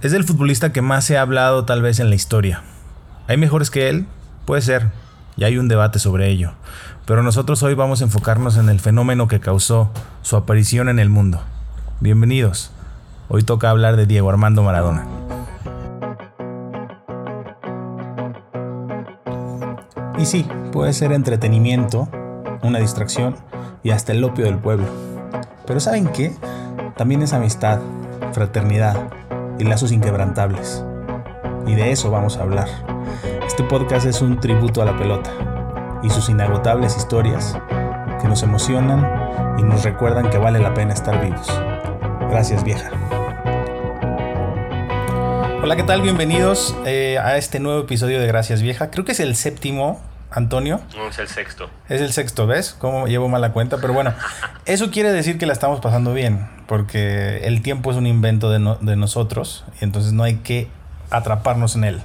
Es el futbolista que más se ha hablado tal vez en la historia. ¿Hay mejores que él? Puede ser, y hay un debate sobre ello. Pero nosotros hoy vamos a enfocarnos en el fenómeno que causó su aparición en el mundo. Bienvenidos. Hoy toca hablar de Diego Armando Maradona. Y sí, puede ser entretenimiento, una distracción y hasta el opio del pueblo. Pero ¿saben qué? También es amistad, fraternidad y lazos inquebrantables. Y de eso vamos a hablar. Este podcast es un tributo a la pelota y sus inagotables historias que nos emocionan y nos recuerdan que vale la pena estar vivos. Gracias vieja. Hola, ¿qué tal? Bienvenidos eh, a este nuevo episodio de Gracias Vieja. Creo que es el séptimo, Antonio. No, es el sexto. Es el sexto, ¿ves? Cómo llevo mala cuenta, pero bueno, eso quiere decir que la estamos pasando bien, porque el tiempo es un invento de, no- de nosotros, y entonces no hay que atraparnos en él.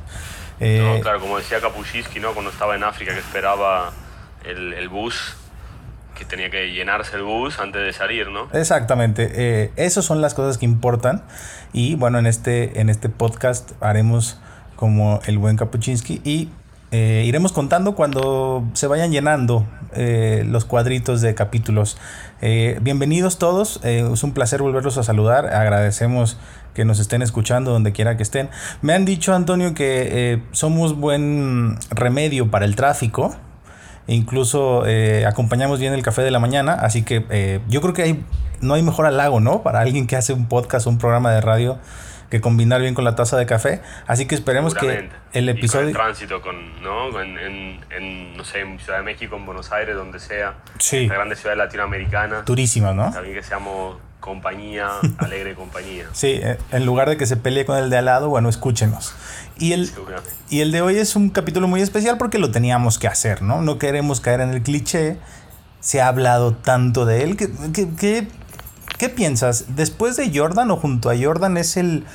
Eh, No, claro, como decía Kapuscinski, ¿no? Cuando estaba en África que esperaba el, el bus, que tenía que llenarse el bus antes de salir, ¿no? Exactamente, eh, esas son las cosas que importan y bueno, en este, en este podcast haremos como el buen Kapuczynski y eh, iremos contando cuando se vayan llenando eh, los cuadritos de capítulos. Eh, bienvenidos todos, eh, es un placer volverlos a saludar, agradecemos que nos estén escuchando donde quiera que estén. Me han dicho, Antonio, que somos buen remedio para el tráfico. Incluso acompañamos bien el café de la mañana, así que yo creo que hay, no hay mejor halago, ¿no? Para alguien que hace un podcast un programa de radio que combinar bien con la taza de café. Así que esperemos que el Y con episodio... el tránsito, con, ¿no? En, en, en, no sé, en Ciudad de México, en Buenos Aires, donde sea. Sí. La grande ciudad latinoamericana. Durísima, ¿no? También que seamos compañía, alegre compañía. Sí, eh, en lugar de que se pelee con el de al lado, bueno, escúchenos. Y el, y el de hoy es un capítulo muy especial porque lo teníamos que hacer, ¿no? No queremos caer en el cliché. Se ha hablado tanto de él. ¿Qué, qué, qué- qué piensas? ¿Después de Jordan o junto a Jordan es el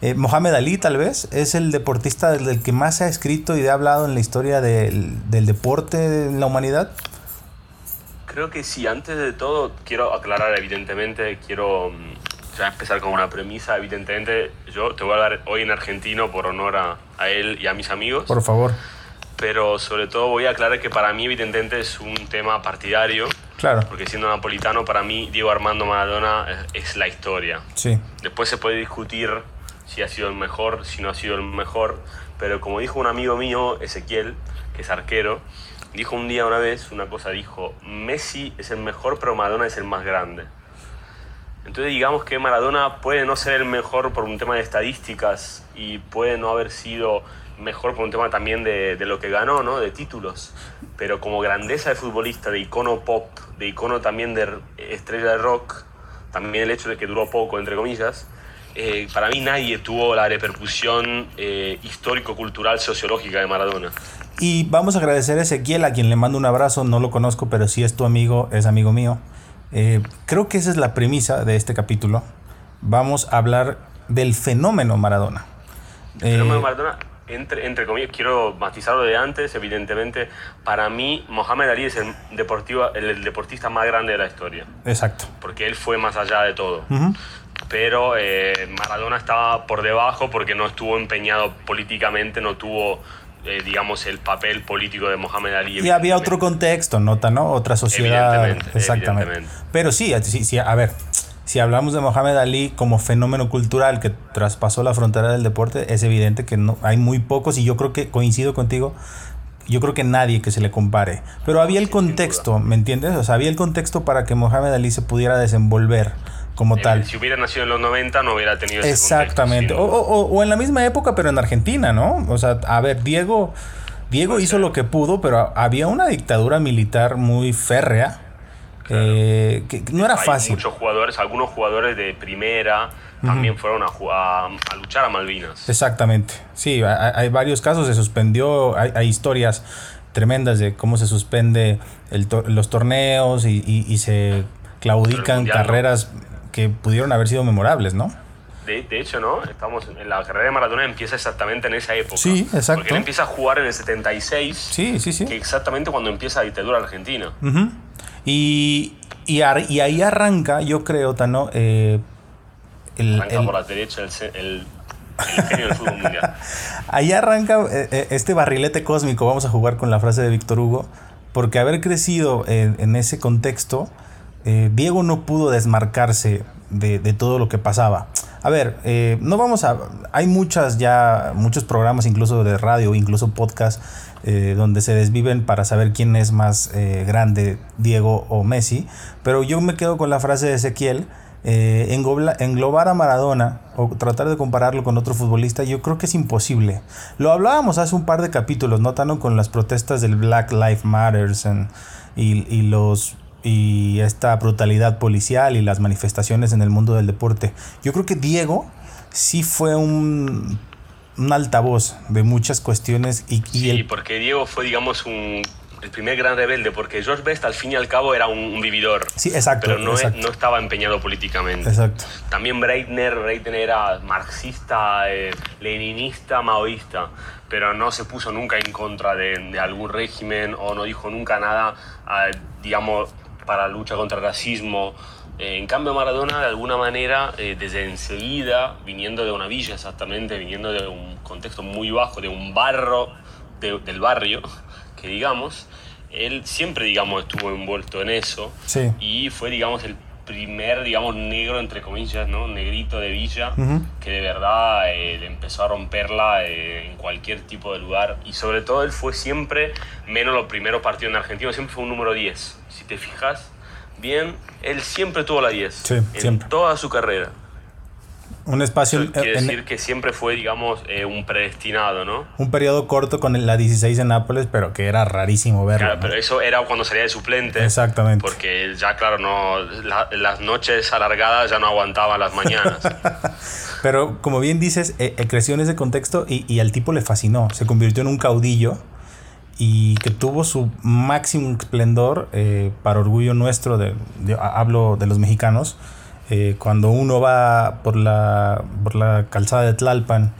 eh, Mohamed Ali tal vez? ¿Es el deportista del, del que más se ha escrito y ha hablado en la historia del, del deporte en la humanidad? Creo que sí, antes de todo quiero aclarar evidentemente, quiero mm, ya empezar con una premisa, evidentemente yo te voy a hablar hoy en argentino por honor a, a él y a mis amigos, Por favor. Pero sobre todo voy a aclarar que para mí evidentemente es un tema partidario, Claro. porque siendo napolitano para mí Diego Armando Maradona es, es la historia. Sí. Después se puede discutir si ha sido el mejor, si no ha sido el mejor, pero como dijo un amigo mío, Ezequiel, que es arquero, dijo un día una vez una cosa, dijo, Messi es el mejor, pero Maradona es el más grande. Entonces digamos que Maradona puede no ser el mejor por un tema de estadísticas y puede no haber sido mejor por un tema también de, de lo que ganó, ¿no? de títulos, pero como grandeza de futbolista, de icono pop, de icono también de estrella de rock, también el hecho de que duró poco, entre comillas, eh, para mí nadie tuvo la repercusión eh, histórico-cultural sociológica de Maradona. Y vamos a agradecer a Ezequiel, a quien le mando un abrazo. No lo conozco, pero si es tu amigo, es amigo mío. Eh, creo que esa es la premisa de este capítulo. Vamos a hablar del fenómeno Maradona. El fenómeno Eh, Maradona, entre, entre comillas, quiero matizarlo de antes, evidentemente, para mí Mohamed Ali es el, deportivo, el, el deportista más grande de la historia, exacto. porque él fue más allá de todo. Ujú. Pero eh, Maradona estaba por debajo porque no estuvo empeñado políticamente, no tuvo, eh, digamos, el papel político de Mohamed Ali. Y había otro contexto, nota, ¿no? Otra sociedad. Evidentemente, Exactamente. evidentemente. Pero sí, sí, sí, a ver, si hablamos de Mohamed Ali como fenómeno cultural que traspasó la frontera del deporte, es evidente que no, hay muy pocos y yo creo que coincido contigo. Yo creo que nadie que se le compare. Pero había el contexto, ¿me entiendes? O sea, había el contexto para que Mohamed Ali se pudiera desenvolver como Eh, tal. Si hubiera nacido en los 90 no hubiera tenido ese Exactamente. contexto, O, sin duda. o- o- o en la misma época, pero en Argentina, ¿no? O sea, a ver, Diego, Diego hizo lo que pudo, pero había una dictadura militar muy férrea. Eh, que que no era Hay fácil. muchos jugadores, algunos jugadores de primera también fueron a, ju- a, a luchar a Malvinas. Exactamente. Sí, hay, hay varios casos, se suspendió, hay, hay historias tremendas de cómo se suspende el to- los torneos y, y- y se claudican Mundial, ¿no? carreras que pudieron haber sido memorables, ¿no? De, de hecho, ¿no? Estamos en la carrera de Maradona empieza exactamente en esa época. Sí, exacto. Porque él empieza a jugar en el 76, Sí, sí, sí. que exactamente cuando empieza la dictadura argentina. Y, y, ar- y ahí arranca, yo creo, Tano, eh, el, Arranca el- por la derecha el, el el genio del fútbol mundial. Ahí arranca eh, eh, este barrilete cósmico, vamos a jugar con la frase de Víctor Hugo, porque haber crecido en, ese contexto, Diego no pudo desmarcarse de, de, todo lo que pasaba. A ver, eh, no vamos a... Hay muchas ya, muchos programas incluso de radio, incluso podcast, eh, donde se desviven para saber quién es más eh, grande, Diego o Messi, pero yo me quedo con la frase de Ezequiel. Eh, englobar a Maradona o tratar de compararlo con otro futbolista, yo creo que es imposible. Lo hablábamos hace un par de capítulos, ¿no? Tan con las protestas del Black Lives Matters y los y esta brutalidad policial y las manifestaciones en el mundo del deporte. Yo creo que Diego sí fue un, un altavoz de muchas cuestiones. Y, y sí, el... porque Diego fue, digamos, un, el primer gran rebelde, porque George Best al fin y al cabo era un, un vividor. Sí, exacto. Pero no, exacto. Es, no estaba empeñado políticamente. Exacto. También Breitner, Breitner era marxista, eh, leninista, maoísta, pero no se puso nunca en contra de, de algún régimen o no dijo nunca nada, eh, digamos, para la lucha contra el racismo. Eh, en cambio, Maradona, de alguna manera, eh, desde enseguida, viniendo de una villa exactamente, viniendo de un contexto muy bajo, de un barro, de, del barrio, que digamos, él siempre, digamos, estuvo envuelto en eso. Sí. Y fue, digamos, el primer, digamos, negro, entre comillas, ¿no? Negrito de Villa, uh -huh. que de verdad eh, empezó a romperla eh, en cualquier tipo de lugar. Y sobre todo él fue siempre, menos los primeros partidos en Argentina, siempre fue un número 10. Si te fijas bien, él siempre tuvo la 10. Sí, en siempre. toda su carrera. Un espacio. Eso quiere decir que siempre fue, digamos, eh, un predestinado, ¿no? Un periodo corto con la 16 en Nápoles, pero que era rarísimo verlo. Claro, ¿no? pero eso era cuando salía de suplente. Exactamente. Porque ya, claro, no la, las noches alargadas ya no aguantaban las mañanas. pero como bien dices, eh, creció en ese contexto y, y al tipo le fascinó. Se convirtió en un caudillo y que tuvo su máximo esplendor eh, para orgullo nuestro, de, de, hablo de los mexicanos, eh, cuando uno va por la, por la calzada de Tlalpan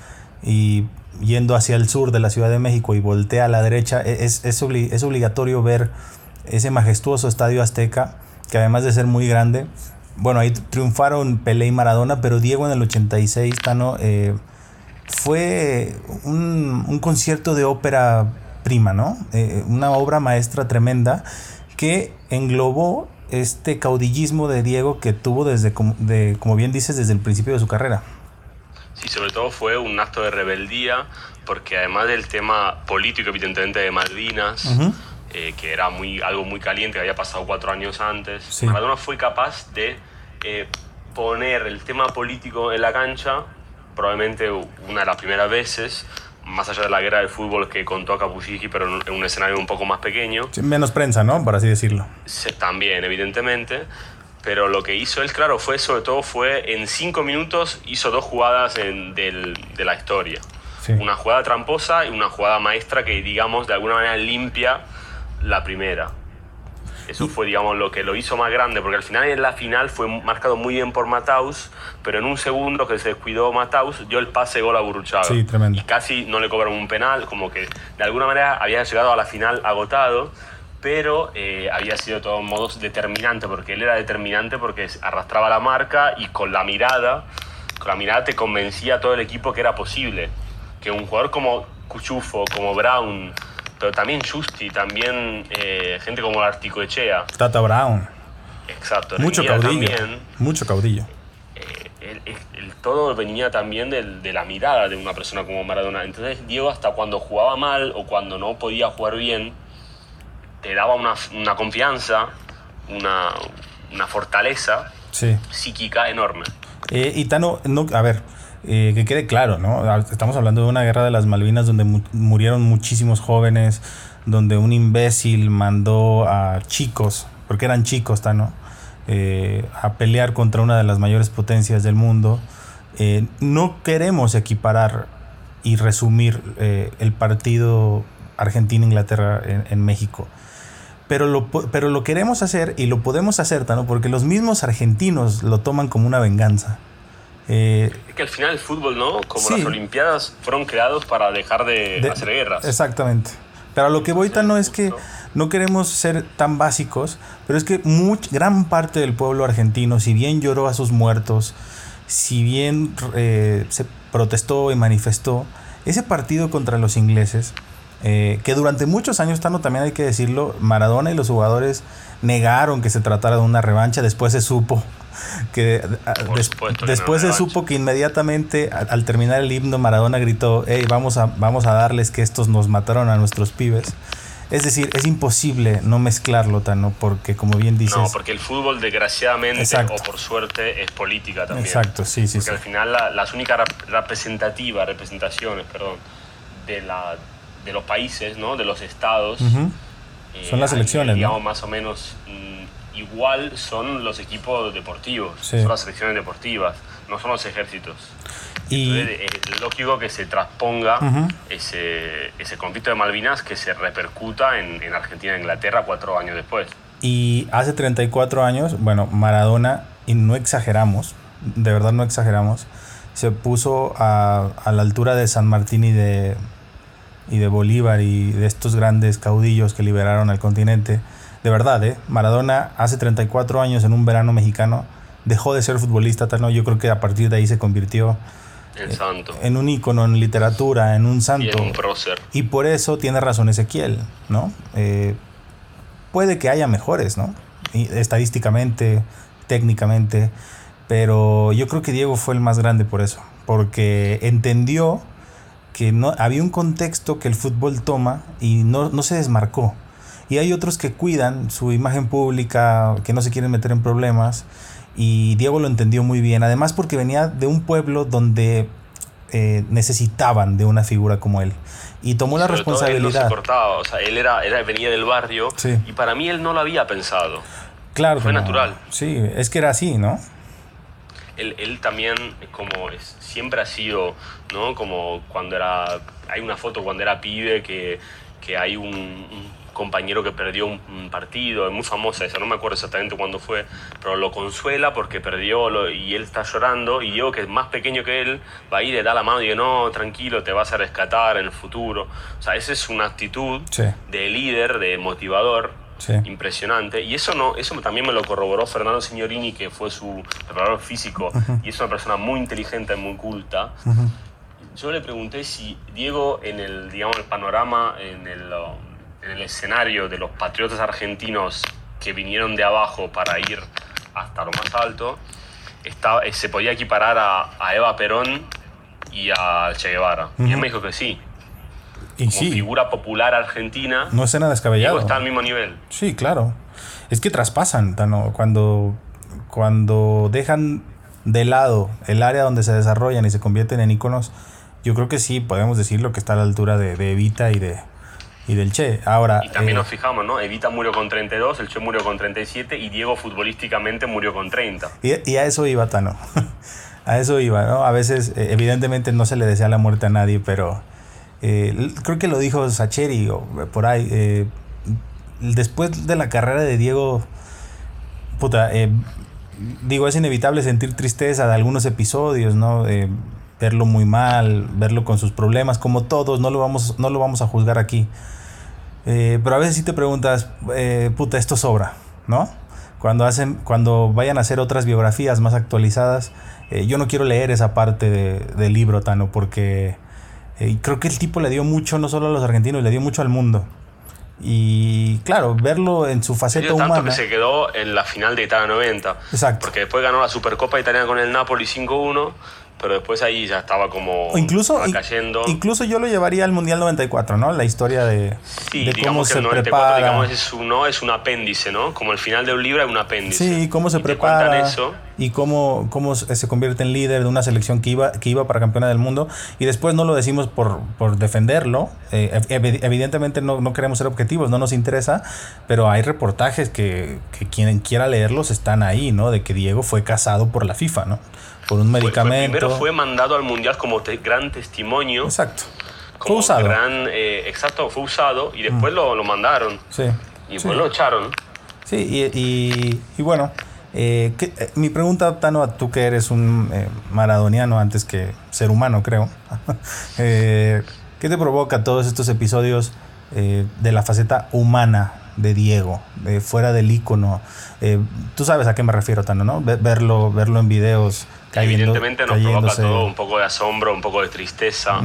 y yendo hacia el sur de la Ciudad de México y voltea a la derecha, e, es, es, es obligatorio ver ese majestuoso estadio azteca, que además de ser muy grande, bueno, ahí triunfaron Pelé y Maradona, pero Diego en el 86, Tano, eh, fue un, un concierto de ópera prima, ¿no? Eh, una obra maestra tremenda que englobó este caudillismo de Diego que tuvo desde, de, como bien dices, desde el principio de su carrera. Sí, sobre todo fue un acto de rebeldía, porque además del tema político, evidentemente, de Malvinas, uh -huh. eh, que era muy, algo muy caliente, que había pasado cuatro años antes, sí. Maradona fue capaz de eh, poner el tema político en la cancha, probablemente una de las primeras veces, más allá de la guerra del fútbol que contó a Capusigi, pero en un escenario un poco más pequeño. Sí, menos prensa, ¿no? Por así decirlo. También, evidentemente. Pero lo que hizo él, claro, fue sobre todo fue en cinco minutos hizo dos jugadas en, del, de la historia. Sí. Una jugada tramposa y una jugada maestra que, digamos, de alguna manera limpia la primera. Eso fue, digamos, lo que lo hizo más grande, porque al final en la final fue marcado muy bien por Mataus, pero en un segundo que se descuidó Mataus, dio el pase gol a Burruchaga. Sí, tremendo. Y casi no le cobraron un penal, como que de alguna manera había llegado a la final agotado, pero eh, había sido de todos modos determinante, porque él era determinante porque arrastraba la marca y con la mirada, con la mirada te convencía a todo el equipo que era posible. Que un jugador como Cuchufo, como Brown, pero también Justi, también eh, gente como Articoechea. Tata Brown. Exacto. Mucho caudillo. También, Eh, mucho caudillo. El, el, el, todo venía también del, de la mirada de una persona como Maradona. Entonces Diego hasta cuando jugaba mal o cuando no podía jugar bien, te daba una, una confianza, una, una fortaleza sí. psíquica enorme. Eh, y Tano, no, a ver, eh, que quede claro, ¿no? Estamos hablando de una guerra de las Malvinas donde mu murieron muchísimos jóvenes, donde un imbécil mandó a chicos, porque eran chicos, ¿no? Eh, a pelear contra una de las mayores potencias del mundo. Eh, no queremos equiparar y resumir el partido Argentina-Inglaterra en, en, México. Pero lo, pero lo queremos hacer y lo podemos hacer, ¿no? Porque los mismos argentinos lo toman como una venganza. Eh, es que al final el fútbol, ¿no? Como sí. las Olimpiadas fueron creados para dejar de, de, hacer guerras. Exactamente. Pero a lo que voy tan no es que no queremos ser tan básicos, pero es que much, gran parte del pueblo argentino, si bien lloró a sus muertos, si bien eh, se protestó y manifestó. Ese partido contra los ingleses, eh, que durante muchos años, Tano, también hay que decirlo, Maradona y los jugadores negaron que se tratara de una revancha, después se supo que después se supo que inmediatamente al, terminar el himno Maradona gritó, hey, vamos a, vamos a darles que estos nos mataron a nuestros pibes. Es decir, es imposible no mezclarlo, Tano, porque como bien dices... No, porque el fútbol desgraciadamente o por suerte es política también. Exacto, sí, sí. Porque al final las únicas representativas, representaciones, perdón, de, la, de los países, ¿no? de los estados... Eh, son las elecciones, digamos, más o menos mm, igual son los equipos deportivos, son las selecciones deportivas, no son los ejércitos. Y es lógico que se transponga ese, ese, conflicto de Malvinas que se repercuta en, en, Argentina e Inglaterra cuatro años después. Y hace 34 años, bueno, Maradona, y no exageramos, de verdad no exageramos, se puso a, a la altura de San Martín y de, y de Bolívar y de estos grandes caudillos que liberaron al continente. De verdad, ¿eh? Maradona hace 34 años en un verano mexicano dejó de ser futbolista, tal, ¿no? yo creo que a partir de ahí se convirtió en un ícono en literatura, en un santo. Y en un prócer. Y por eso tiene razón Ezequiel, ¿no? Eh, puede que haya mejores, ¿no? estadísticamente, técnicamente, pero yo creo que Diego fue el más grande por eso, porque entendió que no, había un contexto que el fútbol toma y no, no se desmarcó. Y hay otros que cuidan su imagen pública, que no se quieren meter en problemas y Diego lo entendió muy bien, además porque venía de un pueblo donde eh, necesitaban de una figura como él. Y tomó la responsabilidad. él cortaba, o sea, él era, era, venía del barrio y para mí él no lo había pensado. Claro. Fue natural. Sí, es que era así, ¿no? Él, él también, como es, siempre ha sido, ¿no? Como cuando era. Hay una foto cuando era pibe que, que hay un compañero que perdió un, partido, es muy famosa esa, no me acuerdo exactamente cuándo fue, pero lo consuela porque perdió y él está llorando y yo que es más pequeño que él va a ir, le da la mano y dice, no, tranquilo, te vas a rescatar en el futuro. O sea, esa es una actitud de líder, de motivador. impresionante. Y eso no eso también me lo corroboró Fernando Signorini que fue su preparador físico y es una persona muy inteligente muy culta. Yo le pregunté si Diego en el digamos el panorama en el um, en el escenario de los patriotas argentinos que vinieron de abajo para ir hasta lo más alto, estaba, eh, se podía equiparar a, Eva Perón y a Che Guevara. Y él me dijo que sí. Y Como figura popular argentina. No es nada descabellado. está al mismo nivel. Sí, claro. Es que traspasan, cuando, cuando dejan de lado el área donde se desarrollan y se convierten en iconos, yo creo que sí podemos decirlo que está a la altura de Evita y de, y del Che. Ahora, y también eh, nos fijamos, ¿no? Evita murió con 32, el Che murió con 37 y Diego futbolísticamente murió con 30. Y, a eso iba Tano. a eso iba, ¿no? A veces, eh, evidentemente, no se le desea la muerte a nadie, pero eh, creo que lo dijo Sacheri o por ahí. después de la carrera de Diego, puta, digo, es inevitable sentir tristeza de algunos episodios, ¿no? verlo muy mal, verlo con sus problemas, como todos, no lo vamos, no lo vamos a juzgar aquí. Eh, pero a veces sí te preguntas, eh, puta, esto sobra, ¿no? Cuando, hacen, cuando vayan a hacer otras biografías más actualizadas, eh, yo no quiero leer esa parte del libro, Tano, porque creo que el tipo le dio mucho, no solo a los argentinos, le dio mucho al mundo. Y claro, verlo en su faceta tanto humana. que se quedó en la final de Italia 90. Exacto. Porque después ganó la Supercopa Italiana con el Napoli 5-1 pero después ahí ya estaba como incluso, cayendo. Incluso yo lo llevaría al Mundial 94, ¿no? La historia de, sí, cómo se prepara. Digamos, es, un, ¿no? es un apéndice, ¿no? Como el final de un libro es un apéndice. Sí, cómo se prepara. Eso. Y cómo, cómo se convierte en líder de una selección que iba, que iba para campeona del mundo. Y después no lo decimos por, por defenderlo. Eh, evidentemente no, no, queremos ser objetivos, no nos interesa. Pero hay reportajes que, que quien quiera leerlos están ahí, ¿no? De que Diego fue casado por la FIFA, ¿no? por un medicamento. primero fue mandado al mundial como gran testimonio. Exacto. fue usado. Gran, eh, exacto, fue usado y después mm. lo, lo, mandaron. Sí. Y después lo echaron. Sí, y, y, bueno, eh, eh, mi pregunta, Tano, tú que eres un maradoniano antes que ser humano, creo. ¿Qué te provoca todos estos episodios de la faceta humana de Diego, fuera del icono. Eh, tú sabes a qué me refiero, Tano, ¿no? Verlo, verlo en videos. Cayendo, Evidentemente nos provoca todo un poco de asombro, un poco de tristeza.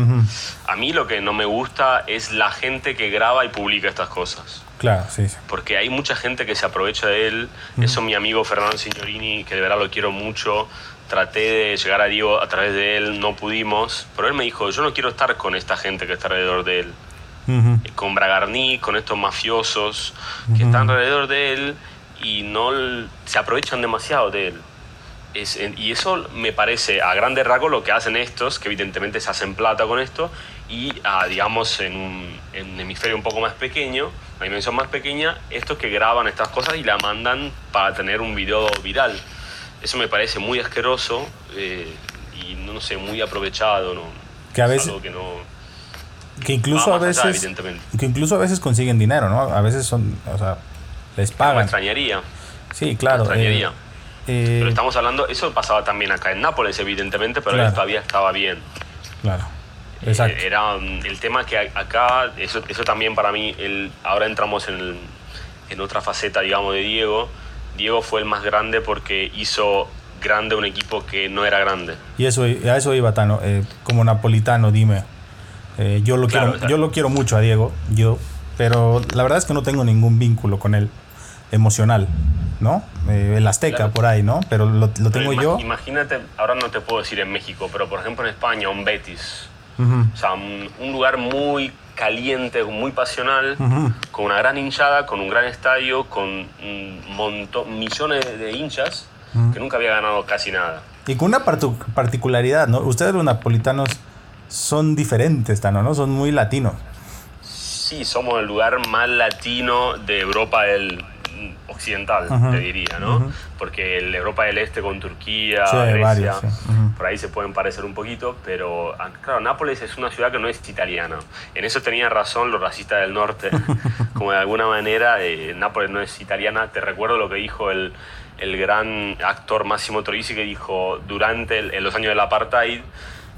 A mí lo que no me gusta es la gente que graba y publica estas cosas. Claro, sí, Porque hay mucha gente que se aprovecha de él. Eso mi amigo Fernando Signorini, que de verdad lo quiero mucho, traté de llegar a Diego a través de él, no pudimos, pero él me dijo, yo no quiero estar con esta gente que está alrededor de él. Con Bragarni, con estos mafiosos que están alrededor de él y no se aprovechan demasiado de él. Y eso me parece a grandes rasgos lo que hacen estos, que evidentemente se hacen plata con esto, y a, digamos en un, en un hemisferio un poco más pequeño, una dimensión más pequeña, estos que graban estas cosas y la mandan para tener un video viral. Eso me parece muy asqueroso eh, y no, sé, muy aprovechado. ¿no? Que a veces... que no... Que incluso a veces... que incluso a veces consiguen dinero, ¿no? A veces son... O sea, les pagan. Me extrañaría. Sí, claro. extrañaría. Eh, pero eh, estamos hablando... Eso pasaba también acá en Nápoles, evidentemente, pero todavía estaba bien. Claro. Exacto. era mm, el tema que acá, eso, eso también para mí, el, ahora entramos en, en otra faceta, digamos, de Diego Diego fue el más grande porque hizo grande un equipo que no era grande. Y eso, a eso iba, Tano. Eh, como napolitano, dime. Eh, yo, lo quiero, yo lo quiero mucho a Diego, yo, pero la verdad es que no tengo ningún vínculo con él emocional, ¿no? Eh, el Azteca por ahí, ¿no? Pero lo, tengo yo. Imagínate, ahora no te puedo decir en México, pero por ejemplo en España, un Betis. O sea, un lugar muy caliente, muy pasional, con una gran hinchada, con un gran estadio, con un montón, millones de hinchas, que nunca había ganado casi nada. Y con una particularidad, ¿no? Ustedes los napolitanos son diferentes, ¿no? Son muy latinos. Sí, somos el lugar más latino de Europa del, occidental, te diría, ¿no? Porque el Europa del Este con Turquía, Grecia, por ahí se pueden parecer un poquito, pero ah, claro, Nápoles es una ciudad que no es italiana. En eso tenían razón los racistas del norte, como de alguna manera eh, Nápoles no es italiana. Te recuerdo lo que dijo el, el gran actor Massimo Troisi, que dijo durante en los años del apartheid,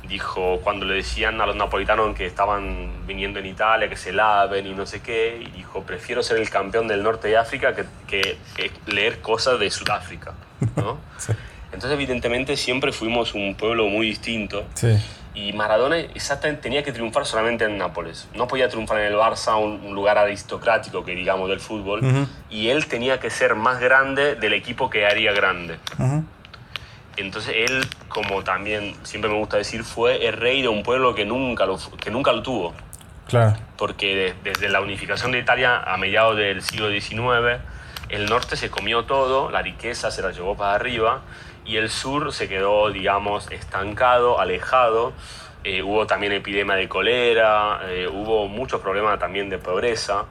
dijo cuando le decían a los napolitanos que estaban viniendo en Italia, que se laven y no sé qué, y dijo, prefiero ser el campeón del norte de África que, que, leer cosas de Sudáfrica. ¿no? Entonces, evidentemente, siempre fuimos un pueblo muy distinto. Y Maradona exactamente tenía que triunfar solamente en Nápoles. No podía triunfar en el Barça, un, lugar aristocrático que digamos del fútbol. Y él tenía que ser más grande del equipo que haría grande. Entonces él, como también siempre me gusta decir, fue el rey de un pueblo que nunca lo, que nunca lo tuvo. Claro. Porque desde la unificación de Italia a mediados del siglo XIX, el norte se comió todo, la riqueza se la llevó para arriba y el sur se quedó, digamos, estancado, alejado. Eh, hubo también epidemia de colera, eh, hubo muchos problemas también de pobreza.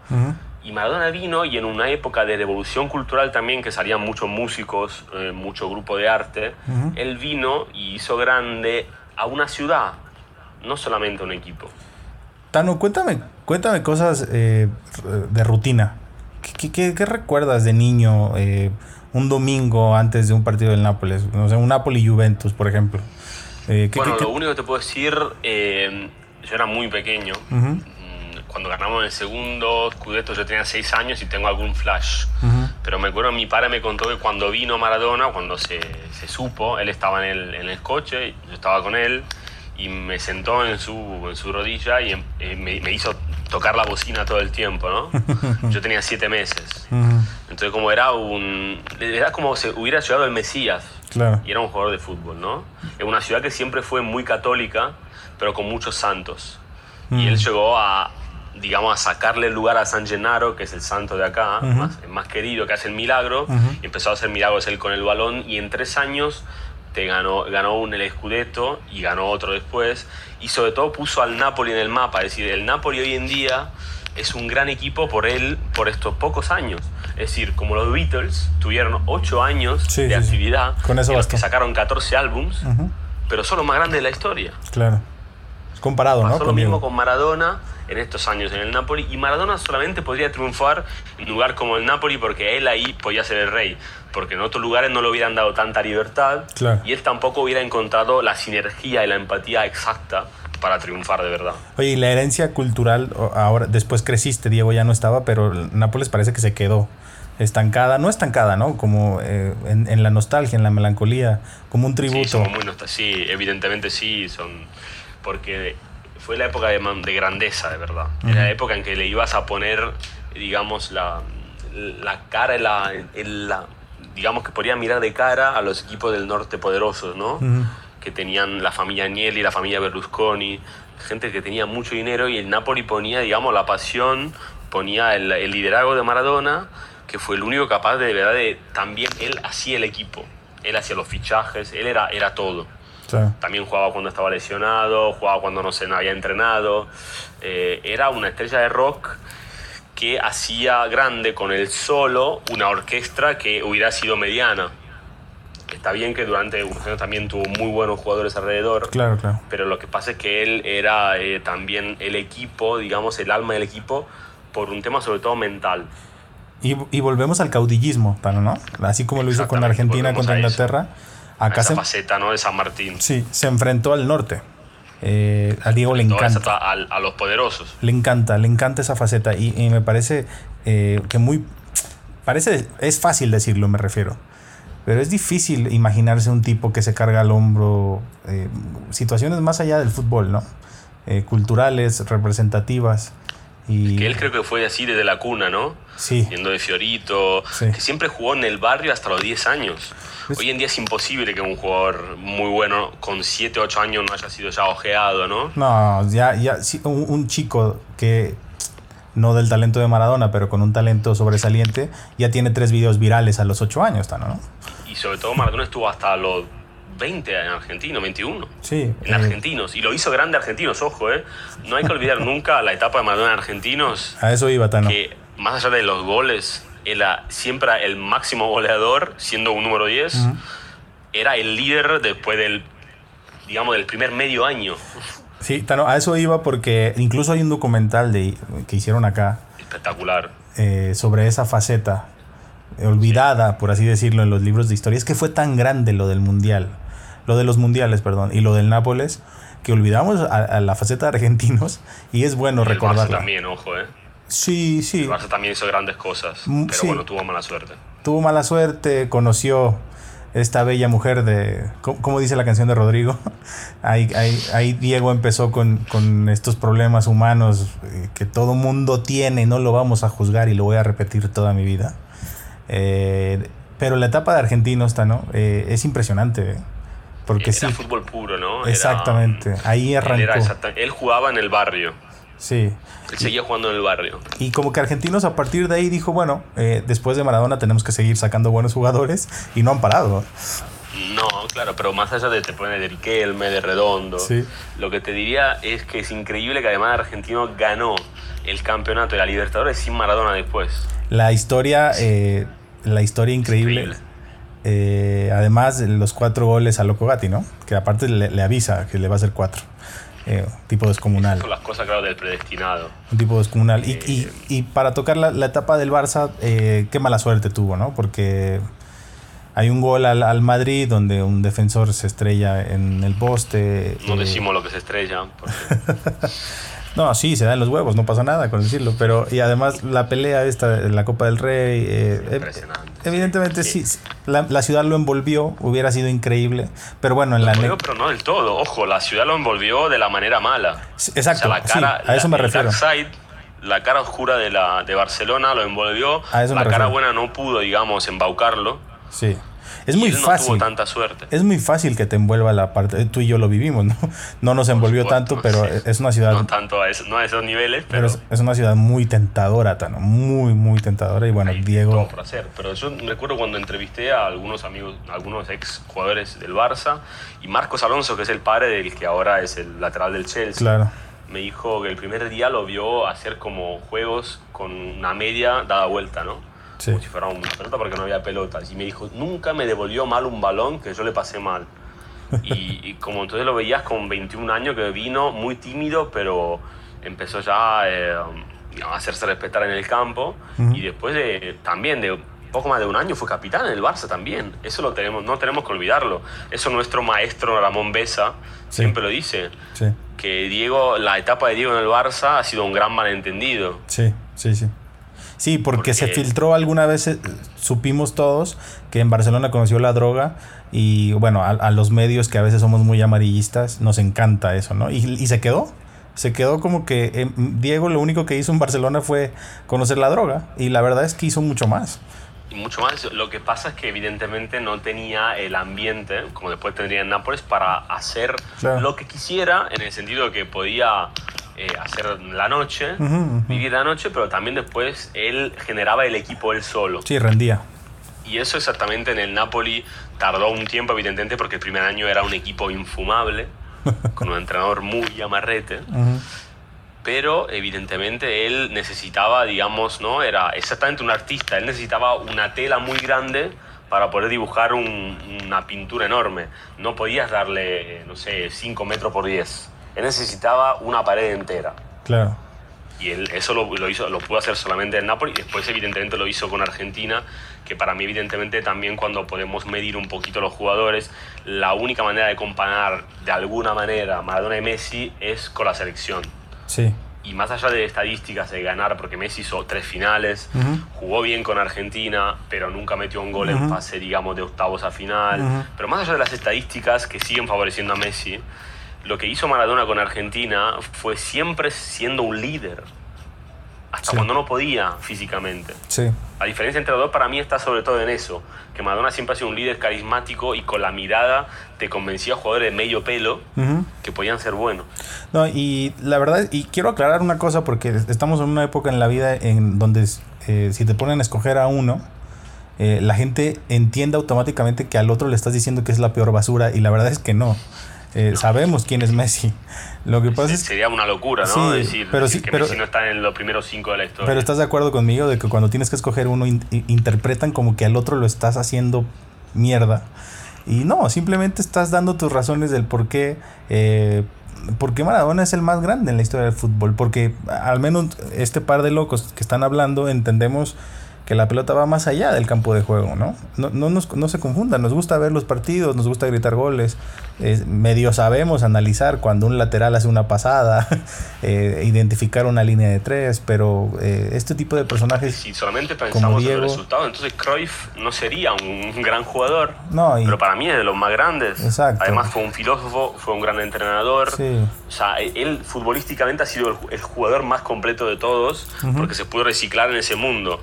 Y Maradona vino y en una época de revolución cultural también, que salían muchos músicos, eh, mucho grupo de arte, él vino y hizo grande a una ciudad, no solamente a un equipo. Tano, cuéntame, cuéntame cosas eh, de rutina. ¿Qué, qué, recuerdas de niño eh, un domingo antes de un partido del Nápoles? O sea, un Napoli-Juventus, por ejemplo. bueno, lo único que te puedo decir, yo era muy pequeño cuando ganamos el segundo Scudetto yo tenía seis años y tengo algún flash. Pero me acuerdo, mi padre me contó que cuando vino Maradona, cuando se, se supo, él estaba en el, en el, coche, yo estaba con él y me sentó en su, en su rodilla y eh, me, me, hizo tocar la bocina todo el tiempo, ¿no? yo tenía siete meses. Entonces como era un... Era como si hubiera llegado el Mesías. Y era un jugador de fútbol, ¿no? En una ciudad que siempre fue muy católica, pero con muchos santos. Y él llegó a, digamos, a sacarle el lugar a San Gennaro, que es el santo de acá, más, más, querido, que hace el milagro, y empezó a hacer milagros él con el balón, y en tres años te ganó, ganó un el Scudetto y ganó otro después, y sobre todo puso al Napoli en el mapa, es decir, el Napoli hoy en día es un gran equipo por él, por estos pocos años. Es decir, como los Beatles tuvieron ocho años de actividad, Con eso que sacaron 14 álbums, pero son los más grandes de la historia. Claro. Comparado, Pasó ¿no? lo mismo con Maradona en estos años en el Napoli y Maradona solamente podría triunfar en un lugar como el Napoli porque él ahí podía ser el rey, porque en otros lugares no le hubieran dado tanta libertad y él tampoco hubiera encontrado la sinergia y la empatía exacta para triunfar de verdad. Oye, y la herencia cultural, ahora después creciste, Diego ya no estaba, pero Nápoles parece que se quedó estancada, no estancada, ¿no? Como eh, en, la nostalgia, en la melancolía, como un tributo. Sí, muy sí, evidentemente sí, son porque fue la época de, de grandeza, de verdad. Era la época en que le ibas a poner, digamos, la, la cara, la, la, digamos que podía mirar de cara a los equipos del norte poderosos, ¿no? Que tenían la familia Agnelli, la familia Berlusconi, gente que tenía mucho dinero y el Napoli ponía, digamos, la pasión, ponía el, el liderazgo de Maradona que fue el único capaz de, de verdad de también él hacía el equipo, él hacía los fichajes, él era, era todo. También jugaba cuando estaba lesionado, jugaba cuando no se había entrenado. Eh, era una estrella de rock que hacía grande con él solo una orquesta que hubiera sido mediana. Está bien que durante unos años también tuvo muy buenos jugadores alrededor. Claro, claro. Pero lo que pasa es que él era eh, también el equipo, digamos, el alma del equipo, por un tema sobre todo mental. Y, volvemos al caudillismo, ¿no? Así como lo hizo con Argentina contra Inglaterra. Acá esa se, faceta, ¿no? De San Martín. Sí, se enfrentó al norte. Eh, a Diego le encanta. A, los poderosos. Le encanta, le encanta esa faceta. Y, me parece eh, que muy. Parece. Es fácil decirlo, me refiero. Pero es difícil imaginarse un tipo que se carga al hombro eh, situaciones más allá del fútbol, ¿no? culturales, representativas. Y... Que él creo que fue así desde la cuna, ¿no? Sí. Yendo de Fiorito, que siempre jugó en el barrio hasta los 10 años. Hoy en día es imposible que un jugador muy bueno con 7, 8 años no haya sido ya ojeado, ¿no? No, ya, ya un, chico que no del talento de Maradona, pero con un talento sobresaliente, ya tiene tres videos virales a los 8 años, ¿no? Y sobre todo Maradona estuvo hasta los 20 en argentino, 21. Sí. En eh, argentinos. Y lo hizo grande argentinos, ojo, ¿eh? No hay que olvidar nunca la etapa de Maradona en argentinos. A eso iba, Tano. Que más allá de los goles, era siempre el máximo goleador, siendo un número 10. Era el líder después del, digamos, del primer medio año. Sí, Tano, a eso iba porque incluso hay un documental de, que hicieron acá. Espectacular. Eh, sobre esa faceta olvidada, por así decirlo, en los libros de historia. Es que fue tan grande lo del mundial lo de los mundiales, perdón, y lo del Nápoles, que olvidamos a, la faceta de argentinos y es bueno recordarlo. también, ojo, ¿eh? Sí, sí. El Barça también hizo grandes cosas, mm, pero bueno, tuvo mala suerte. Tuvo mala suerte, conoció esta bella mujer de... ¿Cómo, dice la canción de Rodrigo? ahí, ahí, Diego empezó con, con, estos problemas humanos eh, que todo mundo tiene, no lo vamos a juzgar y lo voy a repetir toda mi vida. Eh, pero la etapa de argentinos, está, ¿no? Eh, es impresionante. Porque era fútbol puro, ¿no? Exactamente, ahí arrancó. Él, jugaba en el barrio. Sí. Él seguía jugando en el barrio. Y como que Argentinos a partir de ahí dijo, bueno, eh, después de Maradona tenemos que seguir sacando buenos jugadores y no han parado. No, claro, pero más allá de te poner de Riquelme, de Redondo, sí. lo que te diría es que es increíble que además Argentino ganó el campeonato de la Libertadores sin Maradona después. La historia, eh, la historia increíble. Eh, además, los cuatro goles a Loco Gatti, ¿no? Que aparte le, avisa que le va a hacer cuatro. Eh, tipo descomunal. son las cosas, claro, del predestinado. Un tipo descomunal. y, y, para tocar la, etapa del Barça, eh, qué mala suerte tuvo, ¿no? Porque hay un gol al, al, Madrid donde un defensor se estrella en el poste. No decimos lo que se estrella. No, sí, se dan los huevos, no pasa nada con decirlo. Pero, y además la pelea esta de la Copa del Rey. Eh, evidentemente sí, la, ciudad lo envolvió, hubiera sido increíble. Pero bueno, en la. Envolvió, pero no del todo, ojo, la ciudad lo envolvió de la manera mala. exacto, la cara, a eso me refiero. la cara oscura de, la, de Barcelona lo envolvió. A eso la cara buena no pudo, digamos, embaucarlo. Sí. Es muy fácil. tanta suerte. Es muy fácil que te envuelva la parte. Tú y yo lo vivimos, ¿no? No nos envolvió tanto, pero es una ciudad. No tanto a, no a esos niveles, pero. es, una ciudad muy tentadora, Tano. Muy, muy tentadora. Y bueno, Diego. Todo por hacer. Pero yo recuerdo cuando entrevisté a algunos amigos, algunos ex jugadores del Barça, y Marcos Alonso, que es el padre del que ahora es el lateral del Chelsea. Claro. Me dijo que el primer día lo vio hacer como juegos con una media dada vuelta, ¿no? Como si fuera una pelota porque no había pelotas. Y me dijo, nunca me devolvió mal un balón que yo le pasé mal. y, como entonces lo veías con 21 años que vino muy tímido, pero empezó ya eh, a hacerse respetar en el campo. Y después de, también de poco más de un año fue capitán en el Barça también. Eso lo tenemos, no tenemos que olvidarlo. Eso nuestro maestro Ramón Besa siempre lo dice. Sí. Que Diego, la etapa de Diego en el Barça ha sido un gran malentendido. Sí, sí, sí. Sí, porque, se filtró alguna vez, eh, supimos todos que en Barcelona conoció la droga y bueno, a, los medios que a veces somos muy amarillistas, nos encanta eso, ¿no? Y, y se quedó, se quedó como que eh, Diego lo único que hizo en Barcelona fue conocer la droga y la verdad es que hizo mucho más. Y mucho más, lo que pasa es que evidentemente no tenía el ambiente, como después tendría en Nápoles, para hacer lo que quisiera, en el sentido de que podía eh, hacer la noche, vivir la noche, pero también después él generaba el equipo él solo. Sí, rendía. Y eso exactamente en el Napoli tardó un tiempo, evidentemente, porque el primer año era un equipo infumable, con un entrenador muy amarrete. Pero evidentemente él necesitaba, digamos, ¿no? Era exactamente un artista, él necesitaba una tela muy grande para poder dibujar una pintura enorme. No podías darle, no sé, 5 metros por 10. Él necesitaba una pared entera. Claro. Y él, eso lo, lo, hizo, lo pudo hacer solamente en Napoli y después evidentemente lo hizo con Argentina, que para mí evidentemente también cuando podemos medir un poquito los jugadores, la única manera de comparar de alguna manera Maradona y Messi es con la selección. Sí. Y más allá de estadísticas de ganar, porque Messi hizo tres finales, jugó bien con Argentina, pero nunca metió un gol en fase, digamos, de octavos a final. Pero más allá de las estadísticas que siguen favoreciendo a Messi, lo que hizo Maradona con Argentina fue siempre siendo un líder. Hasta cuando no podía físicamente. Sí. La diferencia entre los dos para mí está sobre todo en eso, que Maradona siempre ha sido un líder carismático y con la mirada te convencía a jugadores de medio pelo que podían ser buenos. No, y la verdad, y quiero aclarar una cosa porque estamos en una época en la vida en donde eh, si te ponen a escoger a uno, eh, la gente entiende automáticamente que al otro le estás diciendo que es la peor basura y la verdad es que no. Eh, sabemos quién es Messi. Lo que pasa es sería una locura, ¿no? decir, pero que Messi no está en los primeros cinco de la historia. Pero estás de acuerdo conmigo de que cuando tienes que escoger uno interpretan como que al otro lo estás haciendo mierda. Y no, simplemente estás dando tus razones del por qué, eh, por qué Maradona es el más grande en la historia del fútbol. Porque al menos este par de locos que están hablando entendemos que la pelota va más allá del campo de juego, ¿no? No, no, nos, no se confundan, nos gusta ver los partidos, nos gusta gritar goles, medio sabemos analizar cuando un lateral hace una pasada, eh, identificar una línea de tres, pero eh, este tipo de personajes... Si solamente pensamos en el resultado, entonces Cruyff no sería un gran jugador, no, pero para mí es de los más grandes. Exacto. Además fue un filósofo, fue un gran entrenador. O sea, él futbolísticamente ha sido el, jugador más completo de todos porque se pudo reciclar en ese mundo.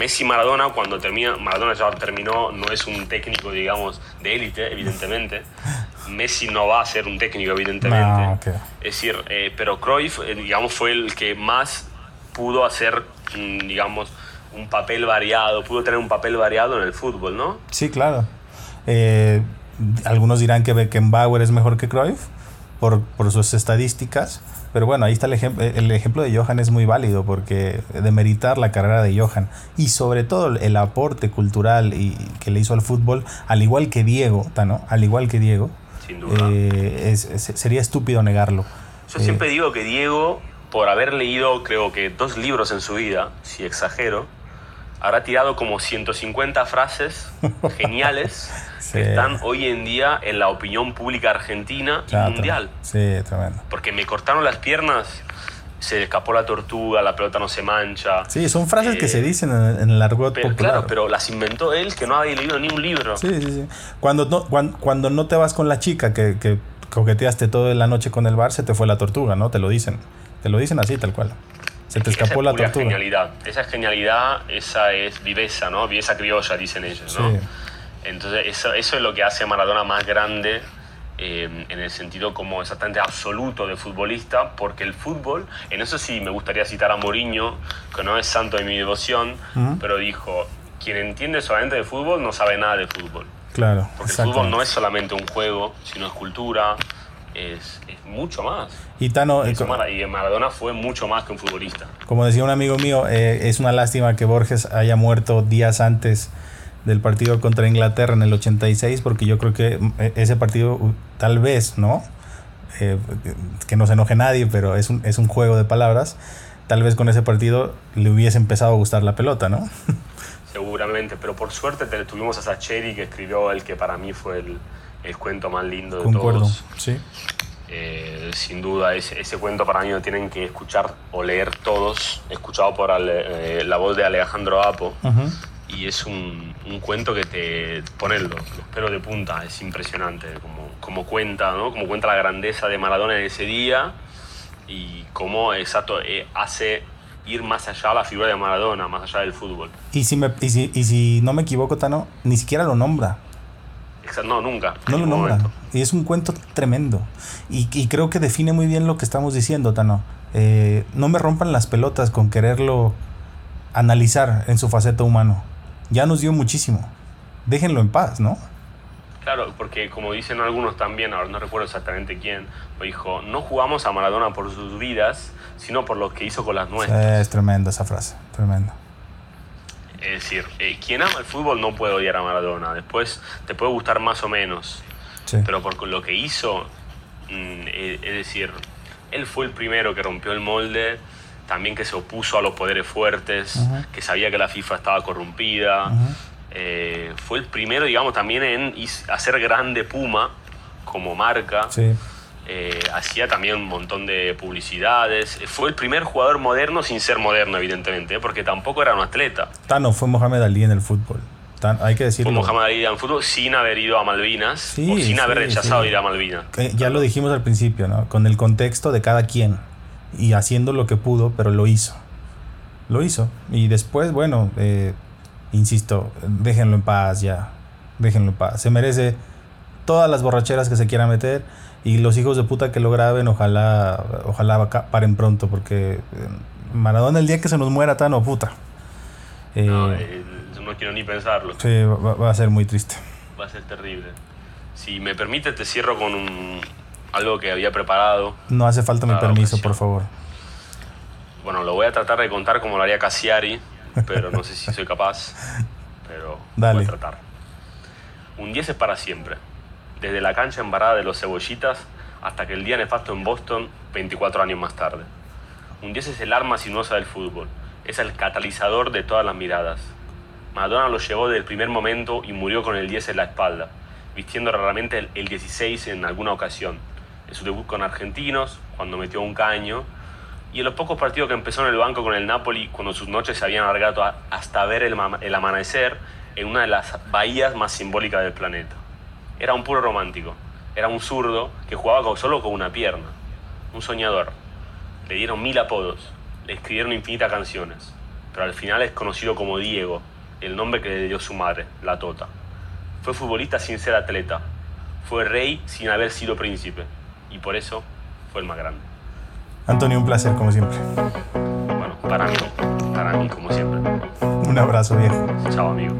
Messi Maradona, cuando termina, Maradona ya terminó, no es un técnico, digamos, de élite, evidentemente. Messi no va a ser un técnico, evidentemente. Es decir, eh, pero Cruyff, eh, digamos, fue el que más pudo hacer, mm, digamos, un papel variado, pudo tener un papel variado en el fútbol, ¿no? Sí, claro. Eh, algunos dirán que Beckenbauer es mejor que Cruyff por, por sus estadísticas. Pero bueno, ahí está el, ejemplo el ejemplo de Johan es muy válido porque demeritar la carrera de Johan y sobre todo el aporte cultural y, que le hizo al fútbol, al igual que Diego, ¿no? al igual que Diego, eh, sería estúpido negarlo. Yo siempre eh, digo que Diego, por haber leído creo que dos libros en su vida, si exagero, habrá tirado como 150 frases geniales que están hoy en día en la opinión pública argentina y mundial. Sí, tremendo. Porque me cortaron las piernas, se escapó la tortuga, la pelota no se mancha. Sí, son frases que se eh, dicen en, el argot pero, popular. Claro, pero las inventó él, que no había leído ni un libro. Sí, sí, sí. Cuando no, cuando, no te vas con la chica que, que coqueteaste toda la noche con el bar, se te fue la tortuga, ¿no? Te lo dicen. Te lo dicen así, tal cual. Se te escapó la tortuga. genialidad. Esa es genialidad, esa es viveza, ¿no? Viveza criolla, dicen ellos, ¿no? Sí. Entonces, eso, eso es lo que hace a Maradona más grande eh, en el sentido como exactamente absoluto de futbolista, porque el fútbol, en eso sí me gustaría citar a Mourinho, que no es santo de mi devoción, pero dijo, quien entiende solamente de fútbol no sabe nada de fútbol. Claro. Porque el fútbol no es solamente un juego, sino es cultura, es, es mucho más. Y, Tano, y Maradona fue mucho más que un futbolista. Como decía un amigo mío, eh, es una lástima que Borges haya muerto días antes del partido contra Inglaterra en el 86, porque yo creo que eh, ese partido tal vez, ¿no? Eh, que no se enoje nadie, pero es un, es un juego de palabras. Tal vez con ese partido le hubiese empezado a gustar la pelota, ¿no? seguramente, pero por suerte te- tuvimos a Sacheri que escribió el que para mí fue el, el cuento más lindo de Concuerdo. todos. Sí. Eh, sin duda, ese, ese cuento para mí lo tienen que escuchar o leer todos, escuchado por Ale- eh, la voz de Alejandro Apo. Ujú. Y es un, un cuento que te pone los, los pelos de punta, es impresionante como, como cuenta, ¿no? Como cuenta la grandeza de Maradona en ese día y cómo exacto, eh, hace ir más allá la figura de Maradona, más allá del fútbol. Y si, me, y, si, y si no me equivoco, Tano, ni siquiera lo nombra. No, nunca. No lo nombra. momento. Y es un cuento tremendo. Y, y creo que define muy bien lo que estamos diciendo, Tano. Eh, no me rompan las pelotas con quererlo analizar en su faceta humano. Ya nos dio muchísimo. Déjenlo en paz, ¿no? Claro, porque como dicen algunos también, ahora no recuerdo exactamente quién, lo dijo, no jugamos a Maradona por sus vidas, sino por lo que hizo con las nuestras. es tremenda esa frase. Tremenda. Es decir, eh, quien ama el fútbol no puede odiar a Maradona, después te puede gustar más o menos, Sí. pero por lo que hizo, mm, eh, es decir, él fue el primero que rompió el molde, también que se opuso a los poderes fuertes, que sabía que la FIFA estaba corrompida, eh, fue el primero, digamos, también en hacer grande Puma como marca. Sí. Eh, hacía también un montón de publicidades. Fue el primer jugador moderno sin ser moderno, evidentemente, ¿eh? porque tampoco era un atleta. Tano fue Mohamed Ali en el fútbol. Tan- hay que Fue decirlo. Mohamed Ali en fútbol sin haber ido a Malvinas Sí, o sin haber rechazado sí. ir a Malvinas. Eh, ya lo dijimos al principio, ¿no? Con el contexto de cada quien. Y haciendo lo que pudo, pero lo hizo. Lo hizo. Y después, bueno, eh, insisto, déjenlo en paz ya. Déjenlo en paz. Se merece todas las borracheras que se quiera meter. Y los hijos de puta que lo graben, ojalá, ojalá paren pronto. Porque eh, Maradona el día que se nos muera, Tano, puta. Eh, No, eh, no quiero ni pensarlo. sí, va, va a ser muy triste. Va a ser terrible. Si me permite, te cierro con un- algo que había preparado. No hace falta mi permiso, por favor. Bueno, lo voy a tratar de contar como lo haría Cassiari, pero no sé si soy capaz. Pero Dale. voy a tratar. Un 10 es para siempre. Desde la cancha embarrada de los cebollitas hasta que el día nefasto en Boston, 24 años más tarde. Un 10 es el arma sinuosa del fútbol. Es el catalizador de todas las miradas. Maradona lo llevó desde el primer momento y murió con el 10 en la espalda, vistiendo raramente el, el 16 en alguna ocasión. En su debut con Argentinos, cuando metió un caño, y en los pocos partidos que empezó en el banco con el Napoli, cuando sus noches se habían alargado hasta ver el, el amanecer en una de las bahías más simbólicas del planeta. Era un puro romántico. Era un zurdo que jugaba con- solo con una pierna. Un soñador. Le dieron mil apodos. Le escribieron infinitas canciones. Pero al final es conocido como Diego, el nombre que le dio su madre, la Tota. Fue futbolista sin ser atleta. Fue rey sin haber sido príncipe. Y por eso fue el más grande. Antonio, un placer, como siempre. Bueno, para mí, para mí, como siempre. Un abrazo, viejo. Chao, amigo.